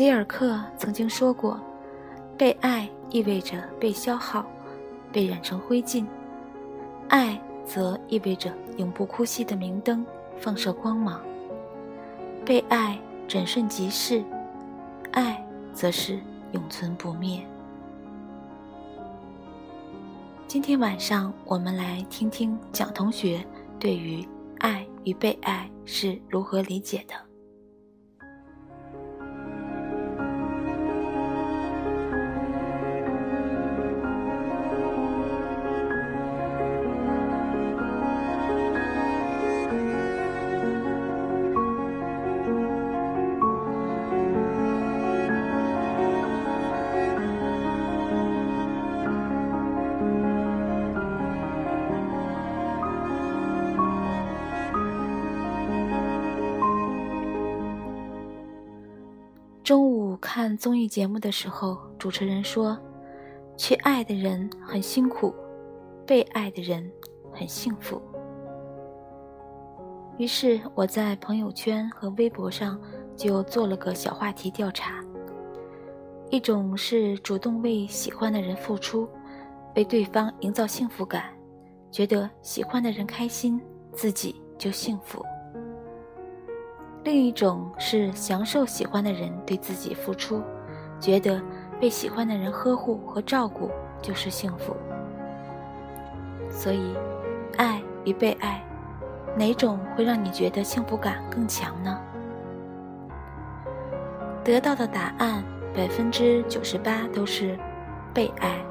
里尔克曾经说过：“被爱意味着被消耗，被染成灰烬；爱则意味着永不枯熄的明灯，放射光芒。被爱转瞬即逝，爱则是永存不灭。”今天晚上，我们来听听蒋同学对于爱与被爱是如何理解的。看综艺节目的时候，主持人说：“去爱的人很辛苦，被爱的人很幸福。”于是我在朋友圈和微博上就做了个小话题调查：一种是主动为喜欢的人付出，为对方营造幸福感，觉得喜欢的人开心，自己就幸福。另一种是享受喜欢的人对自己付出，觉得被喜欢的人呵护和照顾就是幸福。所以，爱与被爱，哪种会让你觉得幸福感更强呢？得到的答案百分之九十八都是被爱，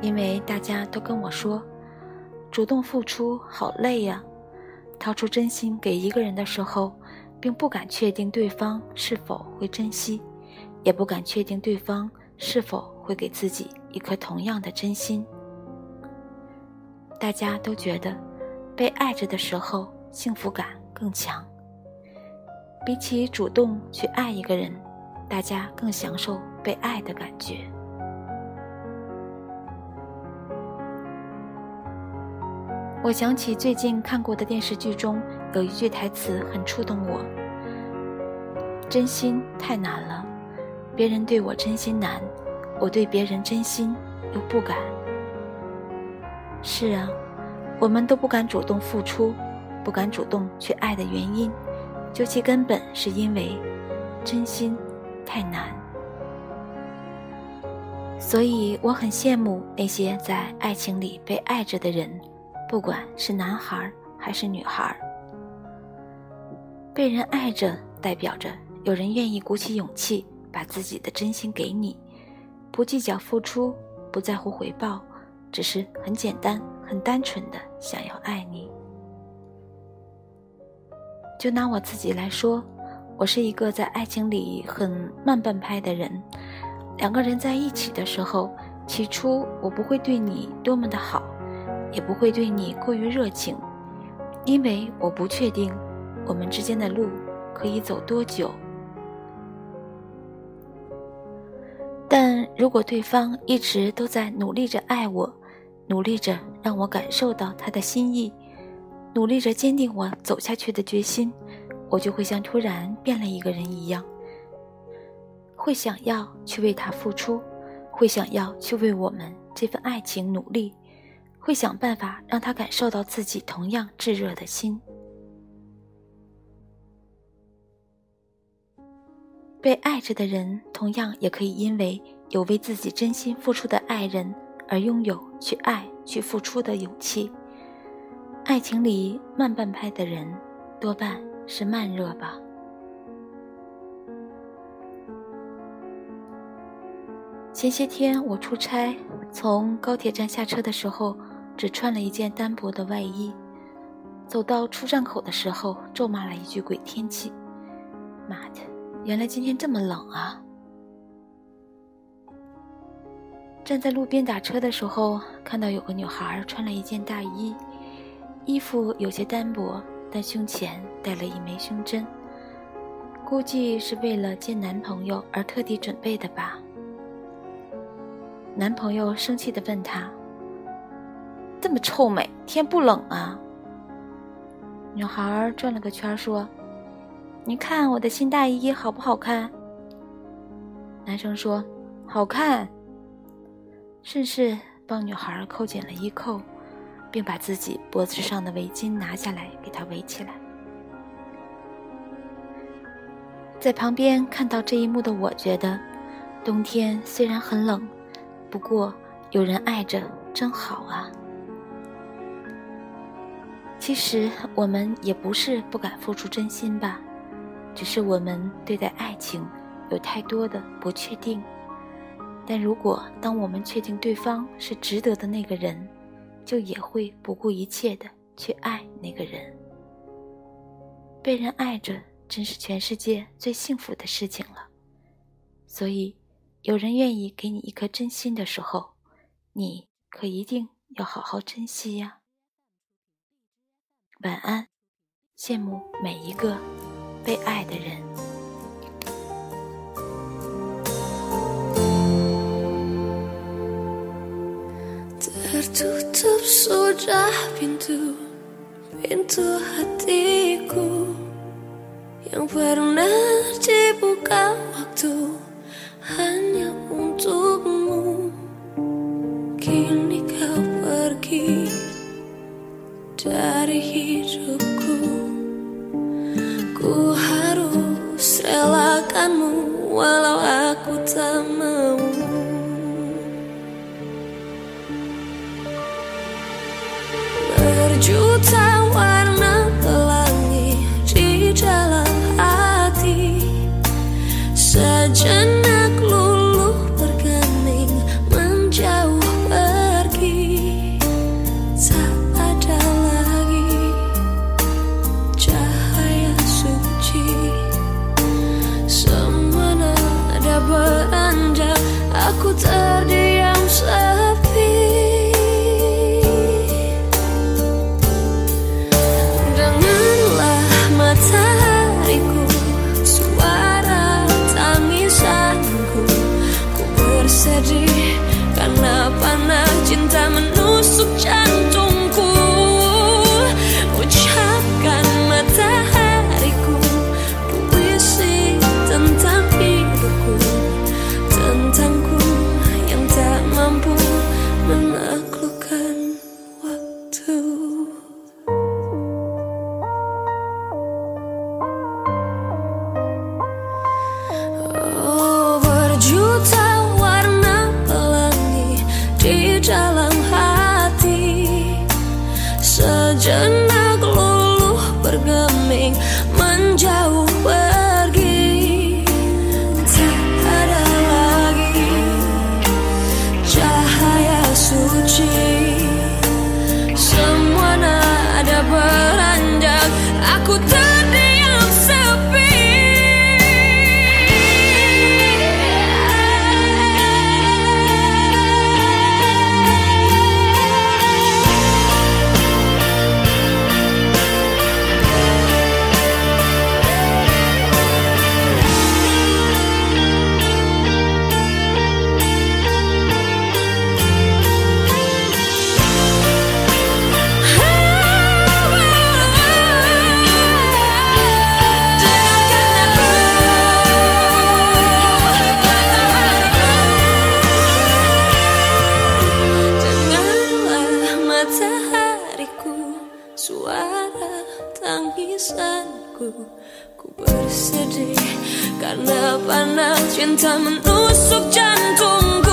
因为大家都跟我说，主动付出好累呀。掏出真心给一个人的时候，并不敢确定对方是否会珍惜，也不敢确定对方是否会给自己一颗同样的真心。大家都觉得，被爱着的时候幸福感更强。比起主动去爱一个人，大家更享受被爱的感觉。我想起最近看过的电视剧中有一句台词很触动我：“真心太难了，别人对我真心难，我对别人真心又不敢。”是啊，我们都不敢主动付出，不敢主动去爱的原因，究其根本是因为真心太难。所以我很羡慕那些在爱情里被爱着的人。不管是男孩还是女孩，被人爱着，代表着有人愿意鼓起勇气把自己的真心给你，不计较付出，不在乎回报，只是很简单、很单纯的想要爱你。就拿我自己来说，我是一个在爱情里很慢半拍的人。两个人在一起的时候，起初我不会对你多么的好。也不会对你过于热情，因为我不确定我们之间的路可以走多久。但如果对方一直都在努力着爱我，努力着让我感受到他的心意，努力着坚定我走下去的决心，我就会像突然变了一个人一样，会想要去为他付出，会想要去为我们这份爱情努力。会想办法让他感受到自己同样炙热的心。被爱着的人，同样也可以因为有为自己真心付出的爱人而拥有去爱、去付出的勇气。爱情里慢半拍的人，多半是慢热吧。前些天我出差，从高铁站下车的时候。只穿了一件单薄的外衣，走到出站口的时候，咒骂了一句“鬼天气”。妈的，原来今天这么冷啊！站在路边打车的时候，看到有个女孩穿了一件大衣，衣服有些单薄，但胸前戴了一枚胸针，估计是为了见男朋友而特地准备的吧。男朋友生气地问她。这么臭美，天不冷啊？女孩转了个圈说：“你看我的新大衣好不好看？”男生说：“好看。”顺势帮女孩扣紧了衣扣，并把自己脖子上的围巾拿下来给她围起来。在旁边看到这一幕的我，觉得冬天虽然很冷，不过有人爱着真好啊。其实我们也不是不敢付出真心吧，只是我们对待爱情有太多的不确定。但如果当我们确定对方是值得的那个人，就也会不顾一切的去爱那个人。被人爱着，真是全世界最幸福的事情了。所以，有人愿意给你一颗真心的时候，你可一定要好好珍惜呀。晚安，羡慕每一个被爱的人。Tertutup sudah pintu Pintu hatiku Yang pernah dibuka waktu Hanya untukmu Kini kau pergi Dari hidupku. Ku harus relakanmu Walau aku tak mau Aku terdiri bersedih Karena panah cinta menusuk jantungku